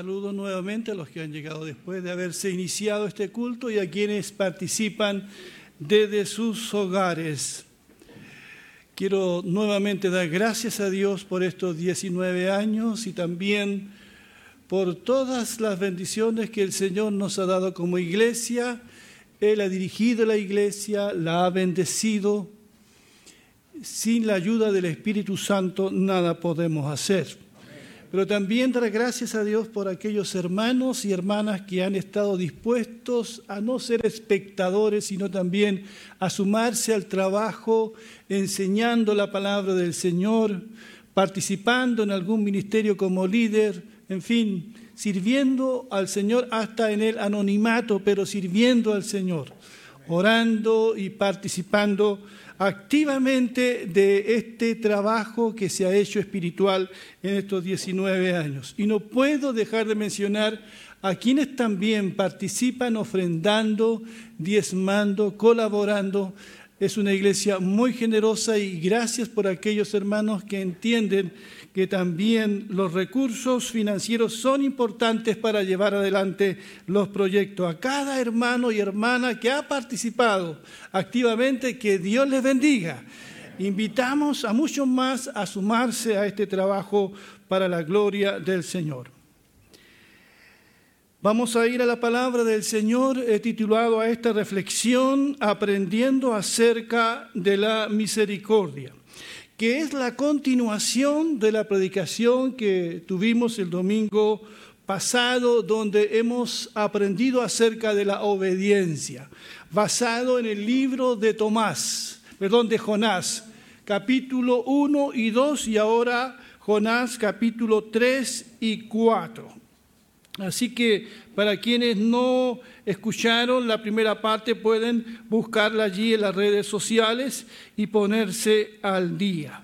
Saludo nuevamente a los que han llegado después de haberse iniciado este culto y a quienes participan desde sus hogares. Quiero nuevamente dar gracias a Dios por estos 19 años y también por todas las bendiciones que el Señor nos ha dado como iglesia. Él ha dirigido la iglesia, la ha bendecido. Sin la ayuda del Espíritu Santo nada podemos hacer pero también dar gracias a Dios por aquellos hermanos y hermanas que han estado dispuestos a no ser espectadores, sino también a sumarse al trabajo enseñando la palabra del Señor, participando en algún ministerio como líder, en fin, sirviendo al Señor hasta en el anonimato, pero sirviendo al Señor, orando y participando activamente de este trabajo que se ha hecho espiritual en estos 19 años. Y no puedo dejar de mencionar a quienes también participan ofrendando, diezmando, colaborando. Es una iglesia muy generosa y gracias por aquellos hermanos que entienden que también los recursos financieros son importantes para llevar adelante los proyectos. A cada hermano y hermana que ha participado activamente, que Dios les bendiga. Invitamos a muchos más a sumarse a este trabajo para la gloria del Señor. Vamos a ir a la palabra del Señor, titulado a esta reflexión Aprendiendo acerca de la misericordia que es la continuación de la predicación que tuvimos el domingo pasado, donde hemos aprendido acerca de la obediencia, basado en el libro de Tomás, perdón, de Jonás, capítulo 1 y 2, y ahora Jonás capítulo 3 y 4. Así que para quienes no escucharon la primera parte pueden buscarla allí en las redes sociales y ponerse al día.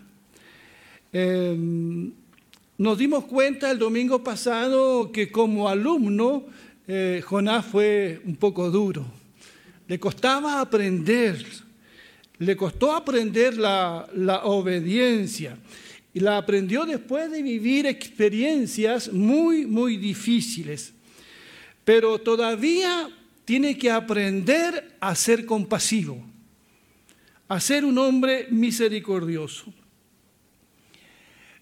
Em, nos dimos cuenta el domingo pasado que como alumno eh, Jonás fue un poco duro. Le costaba aprender, le costó aprender la, la obediencia y la aprendió después de vivir experiencias muy, muy difíciles. Pero todavía tiene que aprender a ser compasivo, a ser un hombre misericordioso.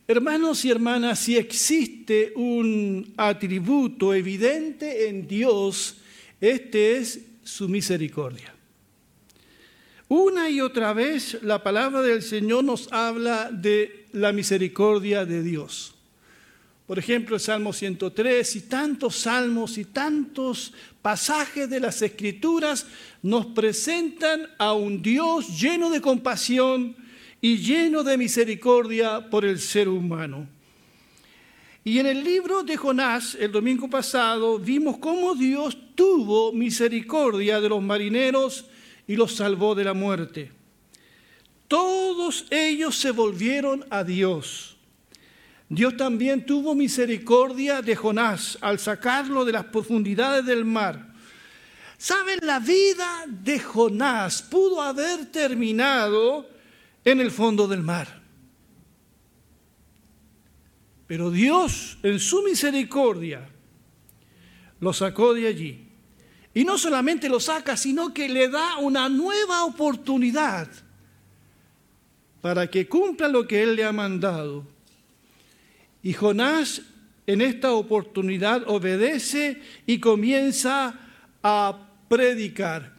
Hermanos y hermanas, si existe un atributo evidente en Dios, este es su misericordia. Una y otra vez la palabra del Señor nos habla de la misericordia de Dios. Por ejemplo, el Salmo 103 y tantos salmos y tantos pasajes de las Escrituras nos presentan a un Dios lleno de compasión y lleno de misericordia por el ser humano. Y en el libro de Jonás, el domingo pasado, vimos cómo Dios tuvo misericordia de los marineros y los salvó de la muerte. Todos ellos se volvieron a Dios. Dios también tuvo misericordia de Jonás al sacarlo de las profundidades del mar. ¿Saben? La vida de Jonás pudo haber terminado en el fondo del mar. Pero Dios, en su misericordia, lo sacó de allí. Y no solamente lo saca, sino que le da una nueva oportunidad para que cumpla lo que él le ha mandado. Y Jonás en esta oportunidad obedece y comienza a predicar.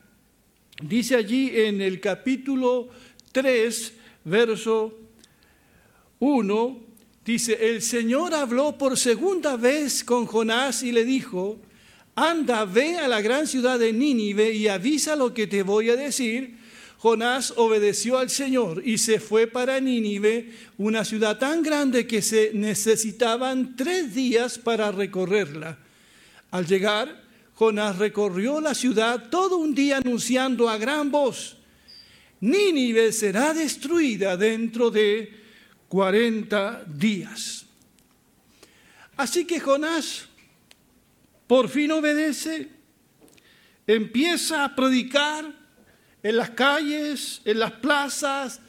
Dice allí en el capítulo 3, verso 1, dice, el Señor habló por segunda vez con Jonás y le dijo, anda, ve a la gran ciudad de Nínive y avisa lo que te voy a decir. Jonás obedeció al Señor y se fue para Nínive, una ciudad tan grande que se necesitaban tres días para recorrerla. Al llegar, Jonás recorrió la ciudad todo un día anunciando a gran voz, Nínive será destruida dentro de cuarenta días. Así que Jonás por fin obedece, empieza a predicar en las calles, en las plazas,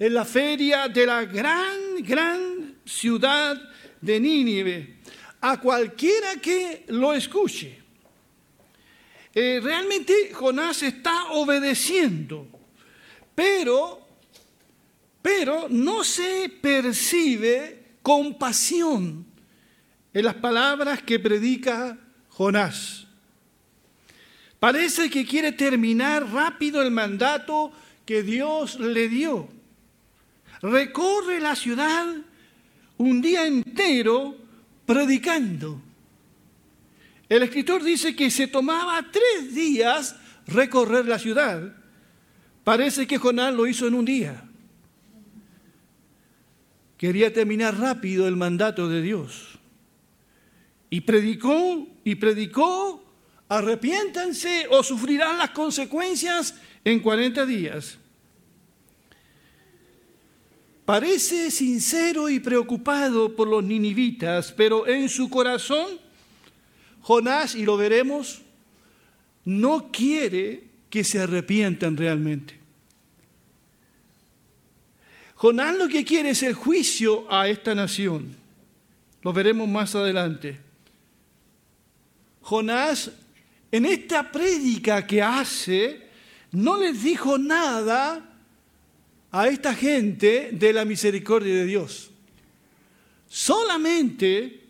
en la feria de la gran, gran ciudad de Nínive. a cualquiera que lo escuche. Eh, realmente Jonás está obedeciendo, pero, pero no se percibe compasión en las palabras que predica Jonás. Parece que quiere terminar rápido el mandato que Dios le dio. Recorre la ciudad un día entero predicando. El escritor dice que se tomaba tres días recorrer la ciudad. Parece que Jonás lo hizo en un día. Quería terminar rápido el mandato de Dios. Y predicó y predicó, arrepiéntanse o sufrirán las consecuencias en 40 días. Parece sincero y preocupado por los ninivitas, pero en su corazón, Jonás, y lo veremos, no quiere que se arrepientan realmente. Jonás lo que quiere es el juicio a esta nación. Lo veremos más adelante. Jonás, en esta prédica que hace, no les dijo nada a esta gente de la misericordia de Dios. Solamente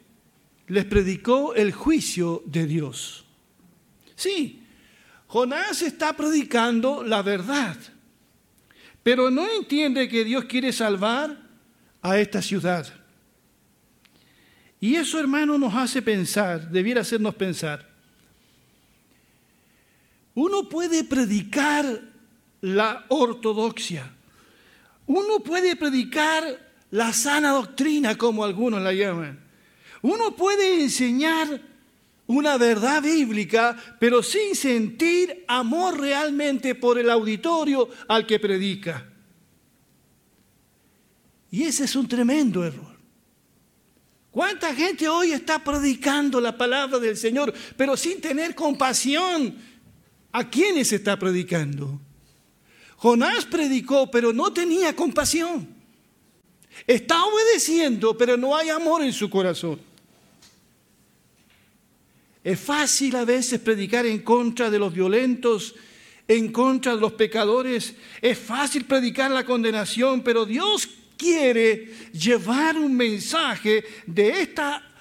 les predicó el juicio de Dios. Sí, Jonás está predicando la verdad, pero no entiende que Dios quiere salvar a esta ciudad. Y eso, hermano, nos hace pensar, debiera hacernos pensar. Uno puede predicar la ortodoxia, uno puede predicar la sana doctrina, como algunos la llaman. Uno puede enseñar una verdad bíblica, pero sin sentir amor realmente por el auditorio al que predica. Y ese es un tremendo error. ¿Cuánta gente hoy está predicando la palabra del Señor, pero sin tener compasión? ¿A quiénes está predicando? Jonás predicó, pero no tenía compasión. Está obedeciendo, pero no hay amor en su corazón. Es fácil a veces predicar en contra de los violentos, en contra de los pecadores. Es fácil predicar la condenación, pero Dios quiere llevar un mensaje de esta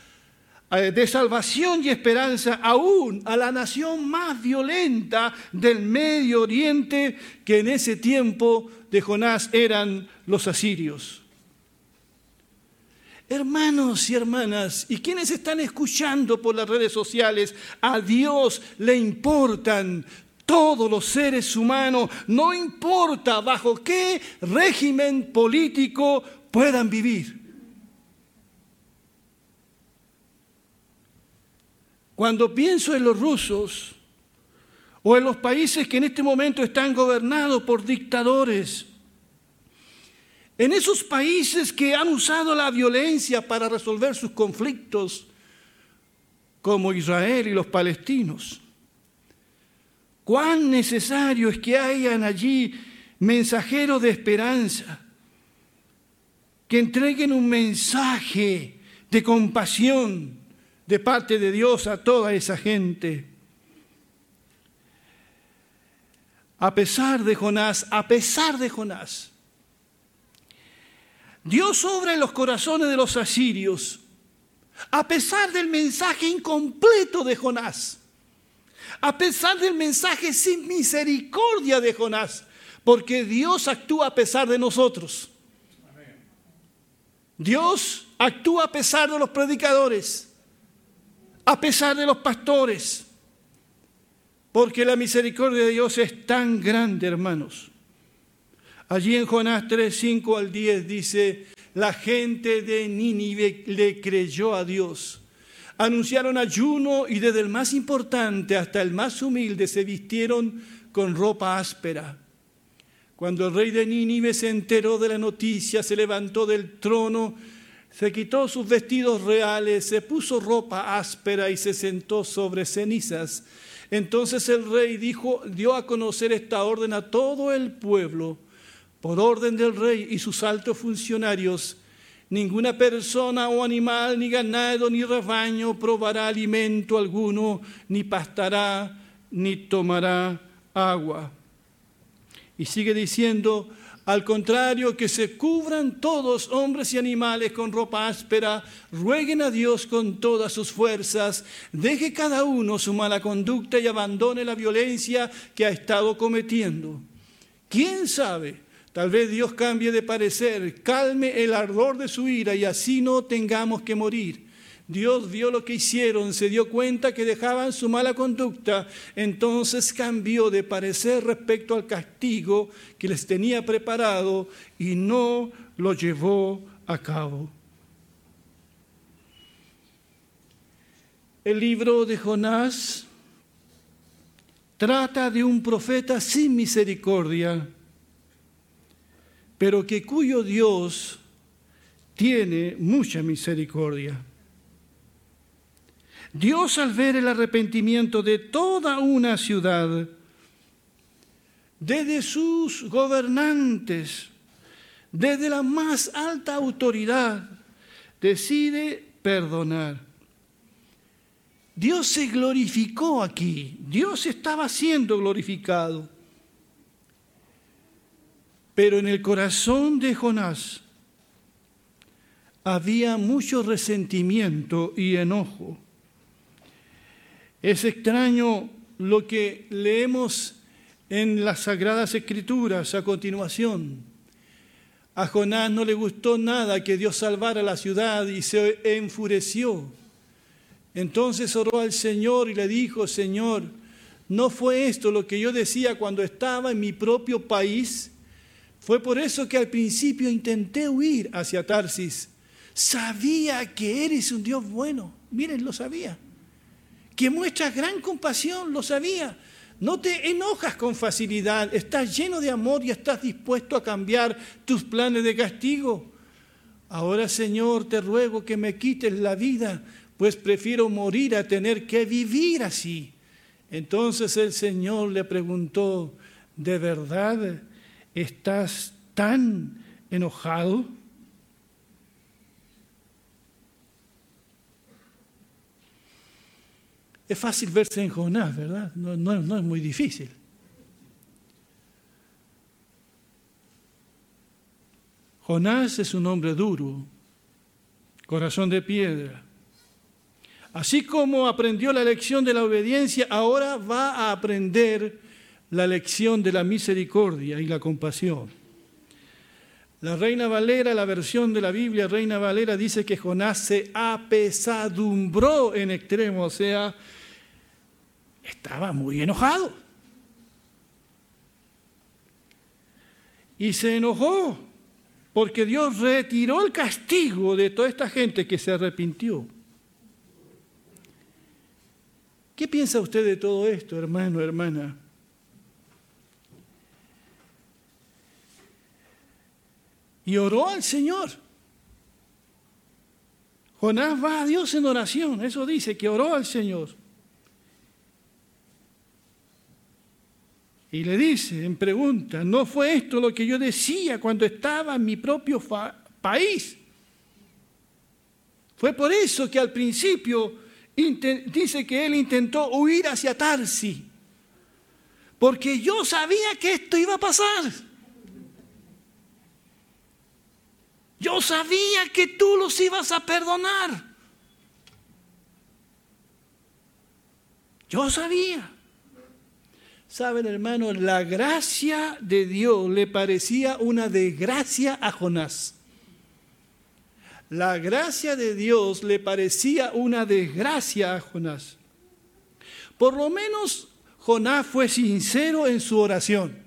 de salvación y esperanza aún a la nación más violenta del Medio Oriente, que en ese tiempo de Jonás eran los asirios. Hermanos y hermanas, y quienes están escuchando por las redes sociales, a Dios le importan todos los seres humanos, no importa bajo qué régimen político puedan vivir. Cuando pienso en los rusos o en los países que en este momento están gobernados por dictadores, en esos países que han usado la violencia para resolver sus conflictos, como Israel y los palestinos, cuán necesario es que hayan allí mensajeros de esperanza, que entreguen un mensaje de compasión, de parte de Dios a toda esa gente. A pesar de Jonás, a pesar de Jonás, Dios obra en los corazones de los asirios, a pesar del mensaje incompleto de Jonás, a pesar del mensaje sin misericordia de Jonás, porque Dios actúa a pesar de nosotros. Dios actúa a pesar de los predicadores a pesar de los pastores, porque la misericordia de Dios es tan grande, hermanos. Allí en Jonás 3, 5 al 10 dice, la gente de Nínive le creyó a Dios. Anunciaron ayuno y desde el más importante hasta el más humilde se vistieron con ropa áspera. Cuando el rey de Nínive se enteró de la noticia, se levantó del trono se quitó sus vestidos reales, se puso ropa áspera y se sentó sobre cenizas. Entonces el rey dijo, dio a conocer esta orden a todo el pueblo. Por orden del rey y sus altos funcionarios, Ninguna persona o animal, ni ganado, ni rebaño probará alimento alguno, ni pastará, ni tomará agua. Y sigue diciendo, al contrario, que se cubran todos, hombres y animales, con ropa áspera, rueguen a Dios con todas sus fuerzas, deje cada uno su mala conducta y abandone la violencia que ha estado cometiendo. ¿Quién sabe? Tal vez Dios cambie de parecer, calme el ardor de su ira y así no tengamos que morir. Dios vio lo que hicieron, se dio cuenta que dejaban su mala conducta, entonces cambió de parecer respecto al castigo que les tenía preparado y no lo llevó a cabo. El libro de Jonás trata de un profeta sin misericordia, pero que cuyo Dios tiene mucha misericordia. Dios al ver el arrepentimiento de toda una ciudad, desde sus gobernantes, desde la más alta autoridad, decide perdonar. Dios se glorificó aquí, Dios estaba siendo glorificado. Pero en el corazón de Jonás había mucho resentimiento y enojo. Es extraño lo que leemos en las Sagradas Escrituras a continuación. A Jonás no le gustó nada que Dios salvara la ciudad y se enfureció. Entonces oró al Señor y le dijo, Señor, ¿no fue esto lo que yo decía cuando estaba en mi propio país? Fue por eso que al principio intenté huir hacia Tarsis. Sabía que eres un Dios bueno. Miren, lo sabía que muestras gran compasión, lo sabía. No te enojas con facilidad, estás lleno de amor y estás dispuesto a cambiar tus planes de castigo. Ahora, Señor, te ruego que me quites la vida, pues prefiero morir a tener que vivir así. Entonces el Señor le preguntó, ¿de verdad estás tan enojado? Es fácil verse en Jonás, ¿verdad? No, es muy difícil. Jonás es un hombre duro, corazón de piedra. Así como aprendió la lección de la obediencia, ahora va a aprender la lección de la misericordia y la compasión. La Reina Valera, la versión de la Biblia Reina Valera, dice que Jonás se apesadumbró en extremo, o sea, estaba muy enojado. Y se enojó porque Dios retiró el castigo de toda esta gente que se arrepintió. ¿Qué piensa usted de todo esto, hermano, hermana? Y oró al Señor. Jonás va a Dios en oración, eso dice, que oró al Señor. Y le dice en pregunta, ¿no fue esto lo que yo decía cuando estaba en mi propio país? Fue por eso que al principio dice que él intentó huir hacia Tarsi, porque yo sabía que esto iba a pasar. Yo sabía que tú los ibas a perdonar. Yo sabía. Saben, hermano, la gracia de Dios le parecía una desgracia a Jonás. La gracia de Dios le parecía una desgracia a Jonás. Por lo menos Jonás fue sincero en su oración.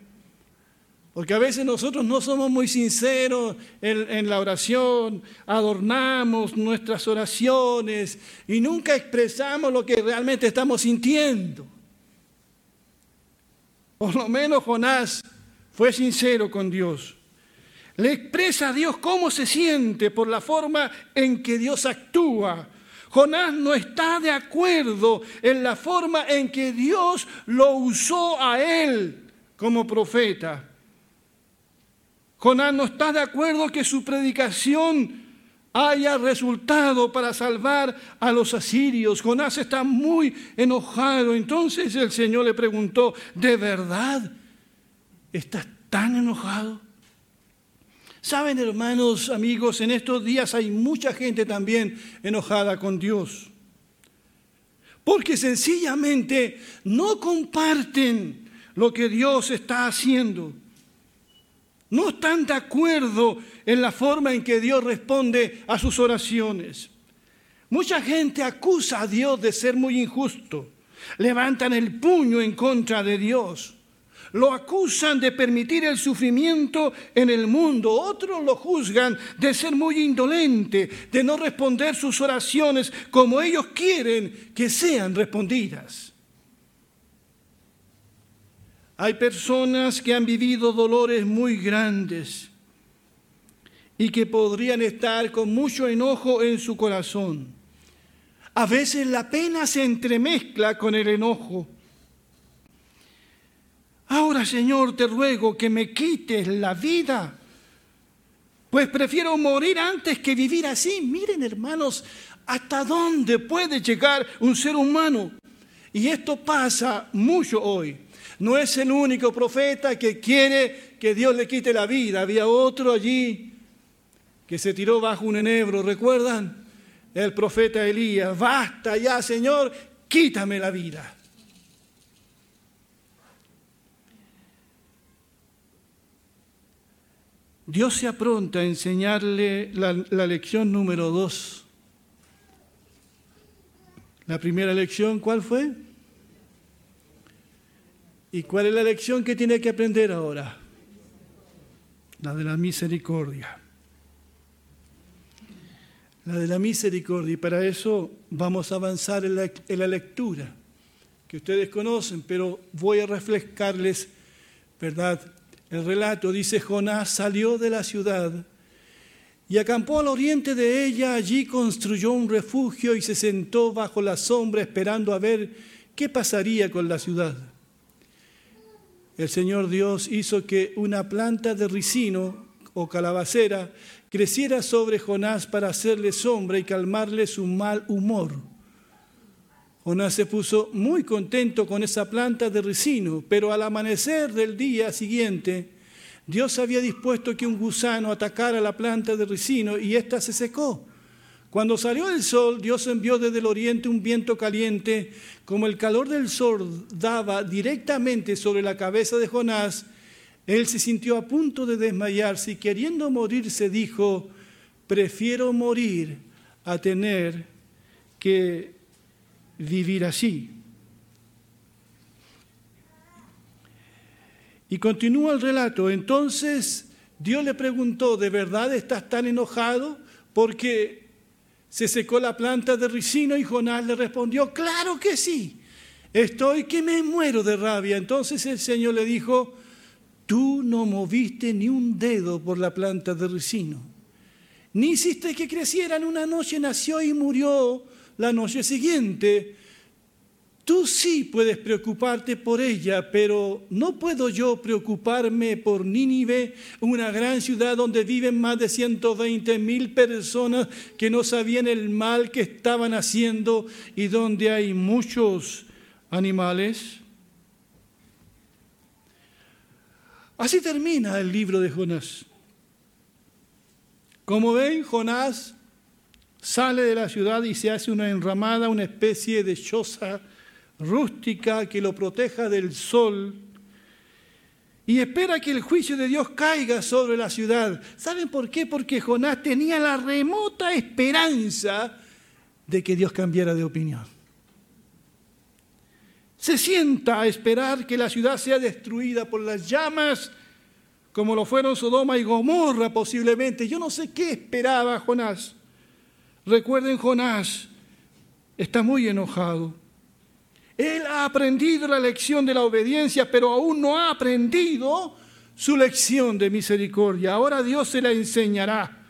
Porque a veces nosotros no somos muy sinceros en, la oración, adornamos nuestras oraciones y nunca expresamos lo que realmente estamos sintiendo. Por lo menos Jonás fue sincero con Dios. Le expresa a Dios cómo se siente por la forma en que Dios actúa. Jonás no está de acuerdo en la forma en que Dios lo usó a él como profeta. Jonás no está de acuerdo que su predicación haya resultado para salvar a los asirios. Jonás está muy enojado. Entonces el Señor le preguntó, ¿de verdad estás tan enojado? Saben, hermanos, amigos, en estos días hay mucha gente también enojada con Dios. Porque sencillamente no comparten lo que Dios está haciendo. No están de acuerdo en la forma en que Dios responde a sus oraciones. Mucha gente acusa a Dios de ser muy injusto. Levantan el puño en contra de Dios. Lo acusan de permitir el sufrimiento en el mundo. Otros lo juzgan de ser muy indolente, de no responder sus oraciones como ellos quieren que sean respondidas. Hay personas que han vivido dolores muy grandes y que podrían estar con mucho enojo en su corazón. A veces la pena se entremezcla con el enojo. Ahora, Señor, te ruego que me quites la vida, pues prefiero morir antes que vivir así. Miren, hermanos, hasta dónde puede llegar un ser humano. Y esto pasa mucho hoy. No es el único profeta que quiere que Dios le quite la vida. Había otro allí que se tiró bajo un enebro, ¿recuerdan? El profeta Elías, basta ya, Señor, quítame la vida. Dios se apronta a enseñarle la, la, lección número dos. La primera lección, ¿cuál fue? ¿Y cuál es la lección que tiene que aprender ahora? La de la misericordia. La de la misericordia. Y para eso vamos a avanzar en la, en la lectura, que ustedes conocen, pero voy a refrescarles, ¿verdad? El relato dice, Jonás salió de la ciudad y acampó al oriente de ella, allí construyó un refugio y se sentó bajo la sombra esperando a ver qué pasaría con la ciudad el Señor Dios hizo que una planta de ricino o calabacera creciera sobre Jonás para hacerle sombra y calmarle su mal humor. Jonás se puso muy contento con esa planta de ricino, pero al amanecer del día siguiente, Dios había dispuesto que un gusano atacara la planta de ricino y ésta se secó. Cuando salió el sol, Dios envió desde el oriente un viento caliente, como el calor del sol daba directamente sobre la cabeza de Jonás, él se sintió a punto de desmayarse y queriendo morirse dijo, prefiero morir a tener que vivir así. Y continúa el relato. Entonces Dios le preguntó, ¿de verdad estás tan enojado? Porque se secó la planta de ricino y Jonás le respondió, claro que sí, estoy que me muero de rabia. Entonces el Señor le dijo, tú no moviste ni un dedo por la planta de ricino, ni hiciste que creciera en una noche, nació y murió la noche siguiente. Tú sí puedes preocuparte por ella, pero no puedo yo preocuparme por Nínive, una gran ciudad donde viven más de 120 mil personas que no sabían el mal que estaban haciendo y donde hay muchos animales. Así termina el libro de Jonás. Como ven, Jonás sale de la ciudad y se hace una enramada, una especie de choza rústica que lo proteja del sol y espera que el juicio de Dios caiga sobre la ciudad. ¿Saben por qué? Porque Jonás tenía la remota esperanza de que Dios cambiara de opinión. Se sienta a esperar que la ciudad sea destruida por las llamas, como lo fueron Sodoma y Gomorra posiblemente. Yo no sé qué esperaba Jonás. Recuerden, Jonás está muy enojado él ha aprendido la lección de la obediencia, pero aún no ha aprendido su lección de misericordia. Ahora Dios se la enseñará.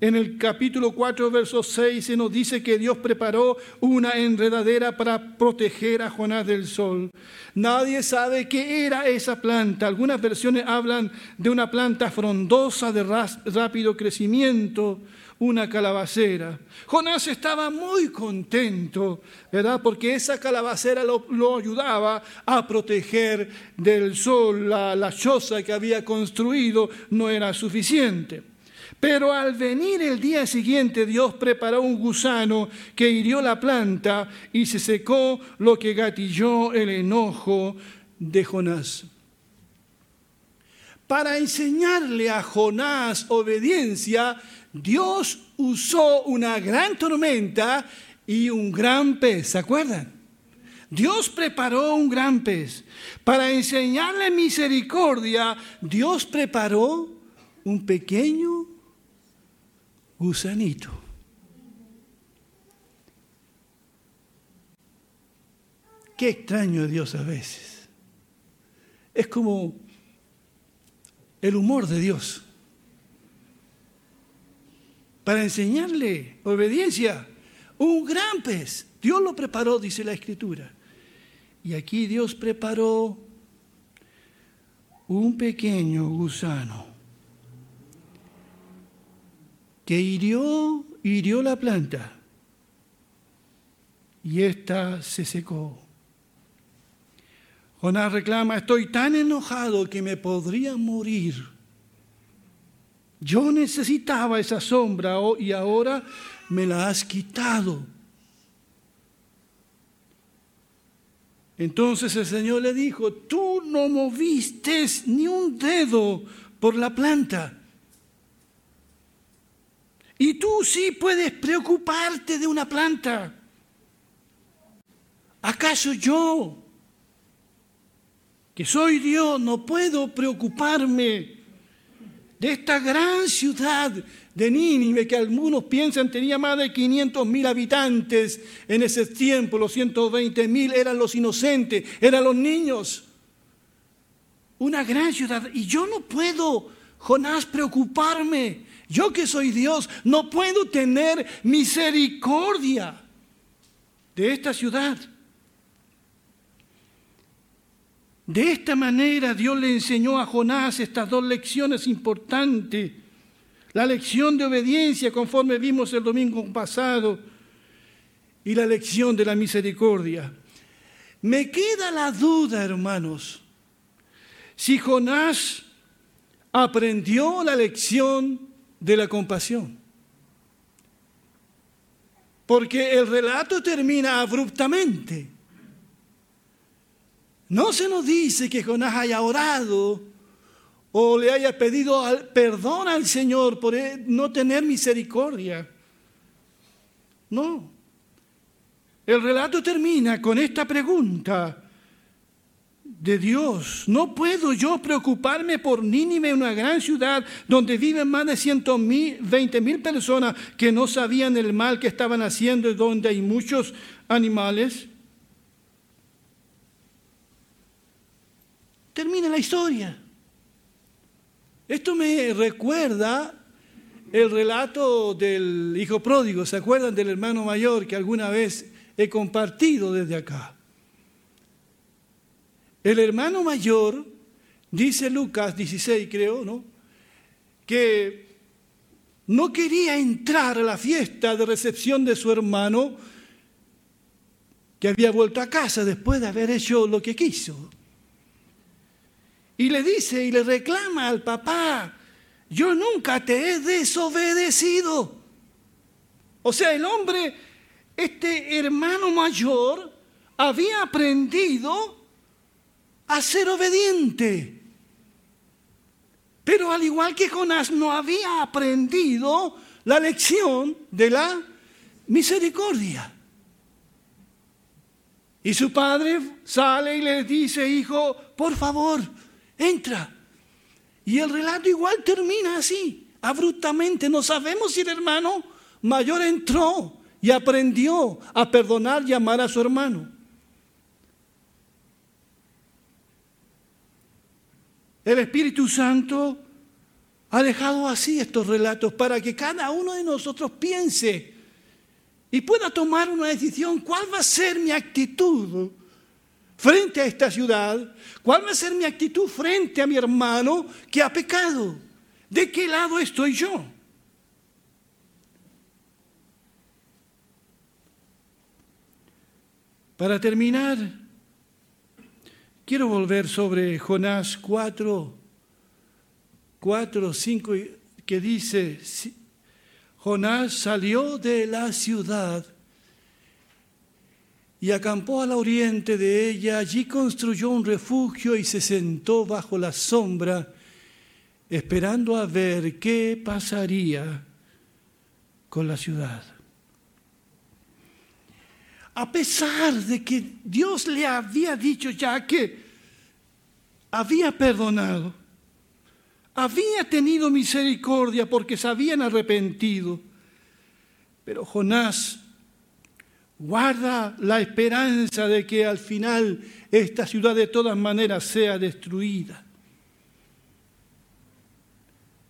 En el capítulo 4, verso 6 se nos dice que Dios preparó una enredadera para proteger a Jonás del sol. Nadie sabe qué era esa planta. Algunas versiones hablan de una planta frondosa de rápido crecimiento, una calabacera. Jonás estaba muy contento, ¿verdad? Porque esa calabacera lo, ayudaba a proteger del sol. La, la choza que había construido no era suficiente. Pero al venir el día siguiente Dios preparó un gusano que hirió la planta y se secó lo que gatilló el enojo de Jonás. Para enseñarle a Jonás obediencia, Dios usó una gran tormenta y un gran pez, ¿se acuerdan? Dios preparó un gran pez. Para enseñarle misericordia, Dios preparó un pequeño gusanito. Qué extraño Dios a veces. Es como el humor de Dios. Para enseñarle obediencia, un gran pez. Dios lo preparó, dice la Escritura. Y aquí Dios preparó un pequeño gusano que hirió, hirió la planta y ésta se secó. Jonás reclama, estoy tan enojado que me podría morir. Yo necesitaba esa sombra y ahora me la has quitado. Entonces el Señor le dijo, tú no moviste ni un dedo por la planta y tú sí puedes preocuparte de una planta. ¿Acaso yo, que soy Dios, no puedo preocuparme de esta gran ciudad de Nínive, que algunos piensan tenía más de 500 mil habitantes en ese tiempo, los 120 mil eran los inocentes, eran los niños. Una gran ciudad. Y yo no puedo, Jonás, preocuparme yo que soy Dios, no puedo tener misericordia de esta ciudad. De esta manera Dios le enseñó a Jonás estas dos lecciones importantes. La lección de obediencia, conforme vimos el domingo pasado, y la lección de la misericordia. Me queda la duda, hermanos, si Jonás aprendió la lección de la compasión. Porque el relato termina abruptamente. No se nos dice que Jonás haya orado o le haya pedido perdón al Señor por no tener misericordia. No. El relato termina con esta pregunta de Dios. No puedo yo preocuparme por Nínive, una gran ciudad donde viven más de 120 mil personas que no sabían el mal que estaban haciendo y donde hay muchos animales. Termina la historia. Esto me recuerda el relato del hijo pródigo. ¿Se acuerdan del hermano mayor que alguna vez he compartido desde acá? El hermano mayor, dice Lucas 16 creo, ¿no? Que no quería entrar a la fiesta de recepción de su hermano que había vuelto a casa después de haber hecho lo que quiso. Y le dice y le reclama al papá, yo nunca te he desobedecido. O sea, el hombre, este hermano mayor, había aprendido a ser obediente. Pero al igual que Jonás no había aprendido la lección de la misericordia. Y su padre sale y le dice, hijo, por favor, entra. Y el relato igual termina así, abruptamente. No sabemos si el hermano mayor entró y aprendió a perdonar y amar a su hermano. El Espíritu Santo ha dejado así estos relatos para que cada uno de nosotros piense y pueda tomar una decisión. ¿Cuál va a ser mi actitud frente a esta ciudad? ¿Cuál va a ser mi actitud frente a mi hermano que ha pecado? ¿De qué lado estoy yo? Para terminar, quiero volver sobre Jonás 4, 4, 5, que dice, Jonás salió de la ciudad y acampó al oriente de ella, allí construyó un refugio y se sentó bajo la sombra, esperando a ver qué pasaría con la ciudad. A pesar de que Dios le había dicho ya que había perdonado, había tenido misericordia porque se habían arrepentido, pero Jonás guarda la esperanza de que al final esta ciudad de todas maneras sea destruida.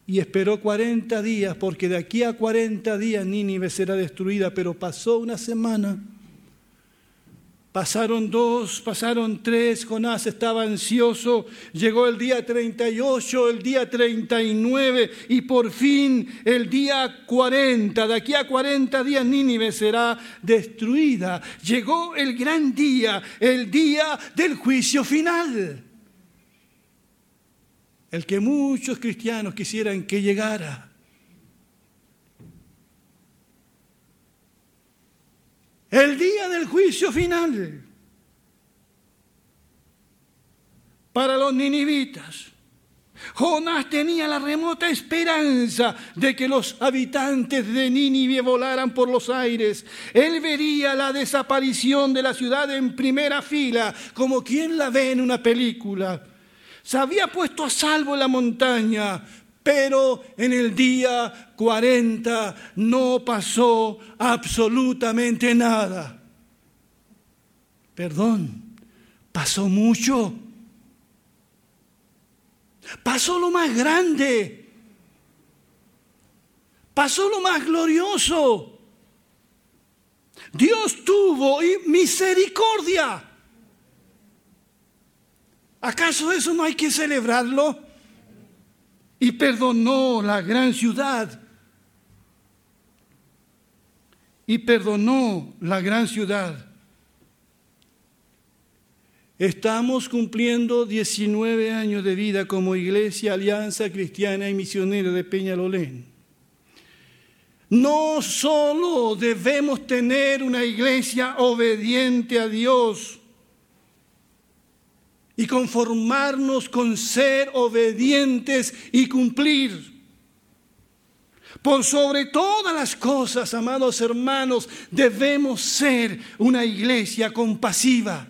Y esperó 40 días, porque de aquí a 40 días Nínive será destruida, pero pasó una semana Pasaron dos, pasaron tres, Jonás estaba ansioso, llegó el día 38, el día 39 y por fin el día 40. De aquí a 40 días Nínive será destruida. Llegó el gran día, el día del juicio final. El que muchos cristianos quisieran que llegara. El día del juicio final para los ninivitas. Jonás tenía la remota esperanza de que los habitantes de Nínive volaran por los aires. Él vería la desaparición de la ciudad en primera fila, como quien la ve en una película. Se había puesto a salvo en la montaña, pero en el día 40 no pasó absolutamente nada. Perdón, pasó mucho. Pasó lo más grande. Pasó lo más glorioso. Dios tuvo misericordia. ¿Acaso eso no hay que celebrarlo? Y perdonó la gran ciudad. Y perdonó la gran ciudad. Estamos cumpliendo 19 años de vida como Iglesia Alianza Cristiana y Misionera de Peñalolén. No solo debemos tener una iglesia obediente a Dios, y conformarnos con ser obedientes y cumplir. Por sobre todas las cosas, amados hermanos, debemos ser una iglesia compasiva.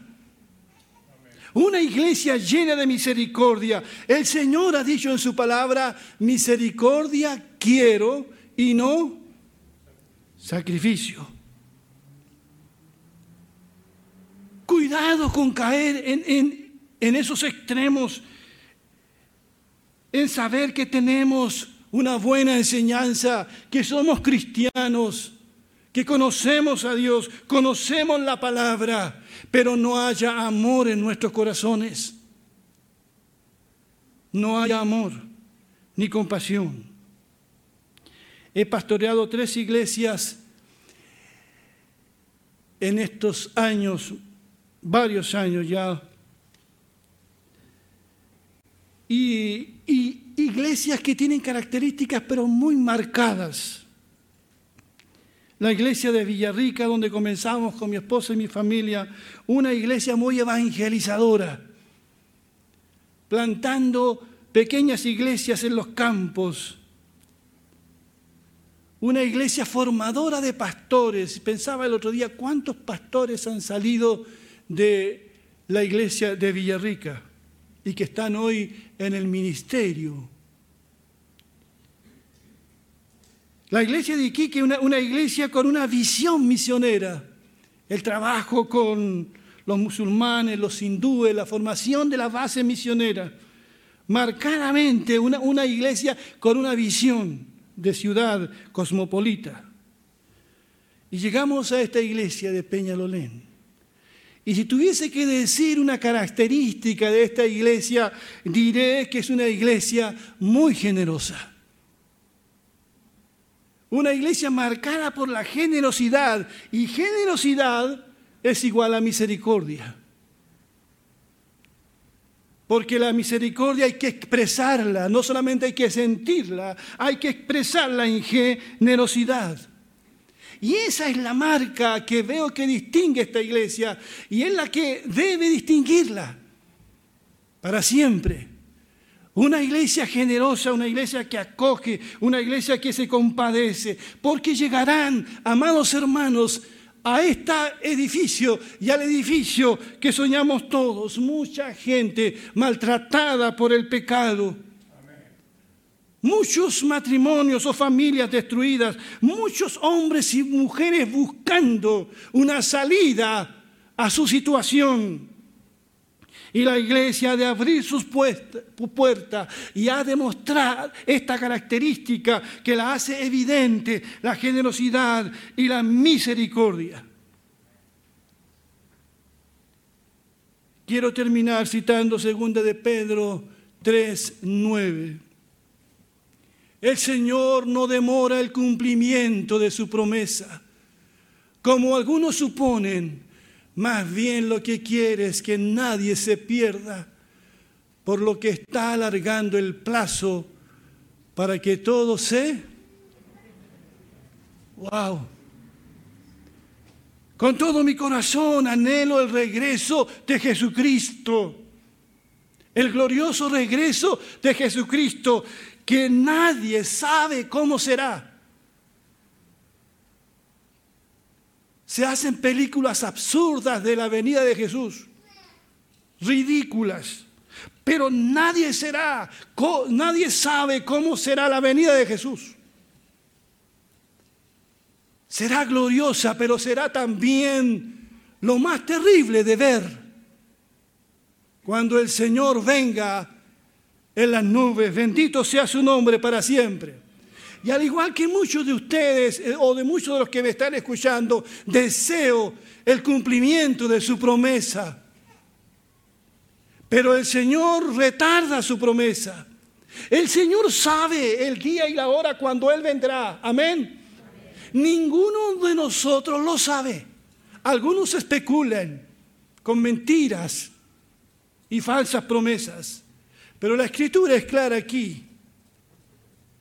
Una iglesia llena de misericordia. El Señor ha dicho en su palabra, misericordia quiero y no sacrificio. Cuidado con caer en, en, en esos extremos, en saber que tenemos una buena enseñanza, que somos cristianos, que conocemos a Dios, conocemos la palabra, pero no haya amor en nuestros corazones. No haya amor ni compasión. He pastoreado tres iglesias en estos años, varios años ya, y, iglesias que tienen características pero muy marcadas. La iglesia de Villarrica, donde comenzamos con mi esposa y mi familia, una iglesia muy evangelizadora, plantando pequeñas iglesias en los campos, una iglesia formadora de pastores. Pensaba el otro día, ¿cuántos pastores han salido de la iglesia de Villarrica? Y que están hoy en el ministerio. La iglesia de Iquique una, una, iglesia con una visión misionera. El trabajo con los musulmanes, los hindúes, la formación de la base misionera. marcadamente una, una iglesia con una visión de ciudad cosmopolita. Y llegamos a esta iglesia de Peñalolén. Y si tuviese que decir una característica de esta iglesia, diré que es una iglesia muy generosa. Una iglesia marcada por la generosidad. Y generosidad es igual a misericordia. Porque la misericordia hay que expresarla, no solamente hay que sentirla, hay que expresarla en generosidad. Y esa es la marca que veo que distingue esta iglesia y es la que debe distinguirla para siempre. Una iglesia generosa, una iglesia que acoge, una iglesia que se compadece, porque llegarán, amados hermanos, a este edificio y al edificio que soñamos todos, mucha gente maltratada por el pecado, muchos matrimonios o familias destruidas, muchos hombres y mujeres buscando una salida a su situación. Y la iglesia ha de abrir sus puertas y ha de mostrar esta característica que la hace evidente, la generosidad y la misericordia. Quiero terminar citando 2 de Pedro 3, 9. El Señor no demora el cumplimiento de su promesa, como algunos suponen, más bien lo que quiere es que nadie se pierda, por lo que está alargando el plazo para que todo se... ¡Wow! Con todo mi corazón anhelo el regreso de Jesucristo, el glorioso regreso de Jesucristo, que nadie sabe cómo será. Se hacen películas absurdas de la venida de Jesús, ridículas, pero nadie será, nadie sabe cómo será la venida de Jesús. Será gloriosa, pero será también lo más terrible de ver cuando el Señor venga en las nubes. Bendito sea su nombre para siempre. Y al igual que muchos de ustedes eh, o de muchos de los que me están escuchando, deseo el cumplimiento de su promesa. Pero el Señor retarda su promesa. El Señor sabe el día y la hora cuando Él vendrá. Amén. Ninguno de nosotros lo sabe. Algunos especulan con mentiras y falsas promesas. Pero la escritura es clara aquí.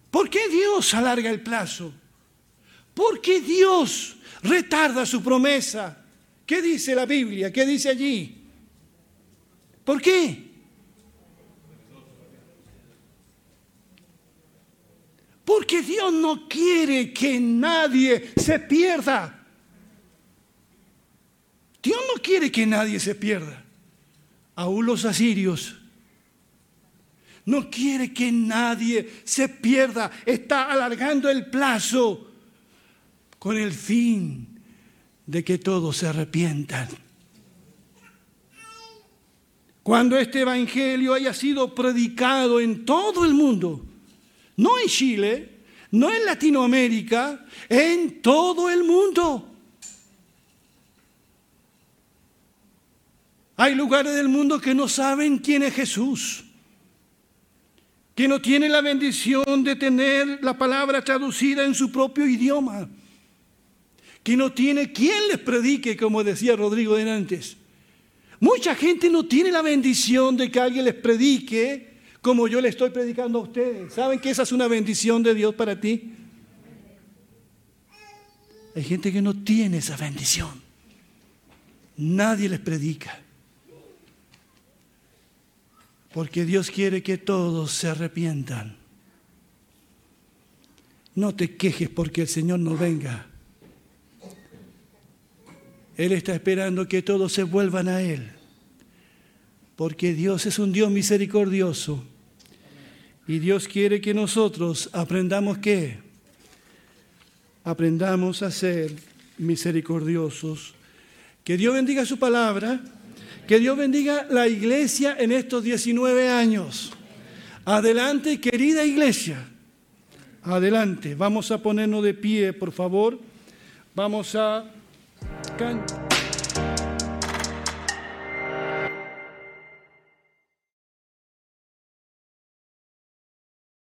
¿Por qué Dios alarga el plazo? ¿Por qué Dios retarda su promesa? ¿Qué dice la Biblia? ¿Qué dice allí? ¿Por qué? Porque Dios no quiere que nadie se pierda. Dios no quiere que nadie se pierda. Aún los asirios no quiere que nadie se pierda. Está alargando el plazo con el fin de que todos se arrepientan. Cuando este Evangelio haya sido predicado en todo el mundo, no en Chile, no en Latinoamérica, en todo el mundo. Hay lugares del mundo que no saben quién es Jesús que no tiene la bendición de tener la palabra traducida en su propio idioma, que no tiene quien les predique, como decía Rodrigo de antes. Mucha gente no tiene la bendición de que alguien les predique como yo le estoy predicando a ustedes. ¿Saben que esa es una bendición de Dios para ti? Hay gente que no tiene esa bendición. Nadie les predica. Porque Dios quiere que todos se arrepientan. No te quejes porque el Señor no venga. Él está esperando que todos se vuelvan a Él. Porque Dios es un Dios misericordioso. Y Dios quiere que nosotros aprendamos qué? Aprendamos a ser misericordiosos. Que Dios bendiga su palabra. Que Dios bendiga la iglesia en estos 19 años. Adelante, querida iglesia. Adelante. Vamos a ponernos de pie, por favor. Vamos a cantar.